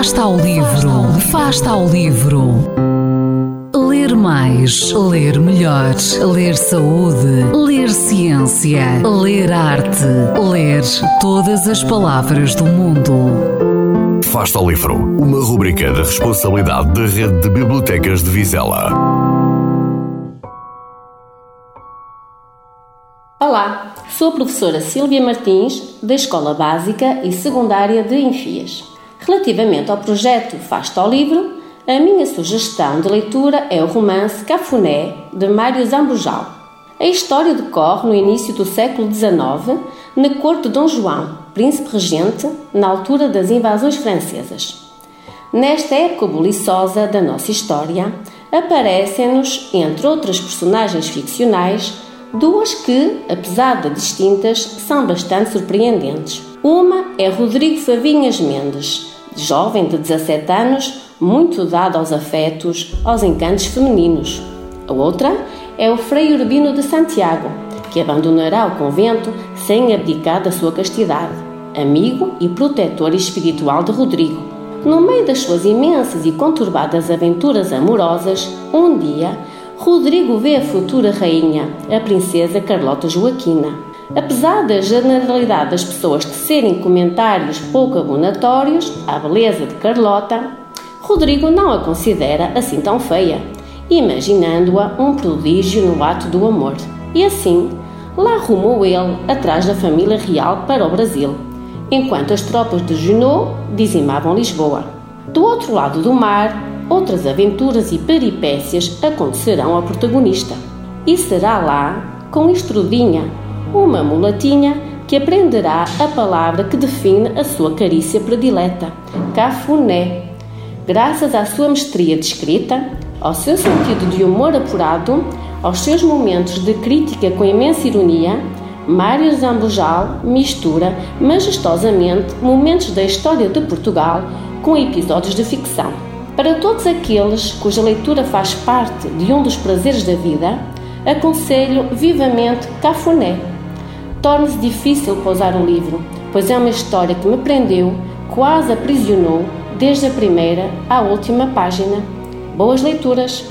Fasta ao livro, Fasta ao livro. Ler mais, ler melhor, ler saúde, ler ciência, ler arte, ler todas as palavras do mundo. Fasta ao livro, uma rubrica da responsabilidade da Rede de Bibliotecas de Vizela. Olá, sou a professora Silvia Martins, da Escola Básica e Secundária de Enfias. Relativamente ao projeto Fasta ao Livro, a minha sugestão de leitura é o romance Cafuné, de Mário Zambujal. A história decorre no início do século XIX, na corte de Dom João, príncipe regente, na altura das invasões francesas. Nesta época buliçosa da nossa história, aparecem-nos, entre outras personagens ficcionais, duas que, apesar de distintas, são bastante surpreendentes. Uma é Rodrigo Favinhas Mendes, jovem de 17 anos, muito dado aos afetos, aos encantos femininos. A outra é o Frei Urbino de Santiago, que abandonará o convento sem abdicar da sua castidade, amigo e protetor espiritual de Rodrigo. No meio das suas imensas e conturbadas aventuras amorosas, um dia, Rodrigo vê a futura rainha, a princesa Carlota Joaquina. Apesar da generalidade das pessoas tecerem comentários pouco abonatórios à beleza de Carlota, Rodrigo não a considera assim tão feia, imaginando-a um prodígio no ato do amor. E assim, lá rumou ele atrás da família real para o Brasil, enquanto as tropas de Junot dizimavam Lisboa. Do outro lado do mar, outras aventuras e peripécias acontecerão ao protagonista. E será lá, com Estrudinha, uma mulatinha que aprenderá a palavra que define a sua carícia predileta, cafuné. Graças à sua mestria de escrita, ao seu sentido de humor apurado, aos seus momentos de crítica com imensa ironia, Mário Zambujal mistura majestosamente momentos da história de Portugal com episódios de ficção. Para todos aqueles cuja leitura faz parte de um dos prazeres da vida, aconselho vivamente Cafuné torna-se difícil pousar o livro, pois é uma história que me prendeu, quase aprisionou, desde a primeira à última página. Boas leituras!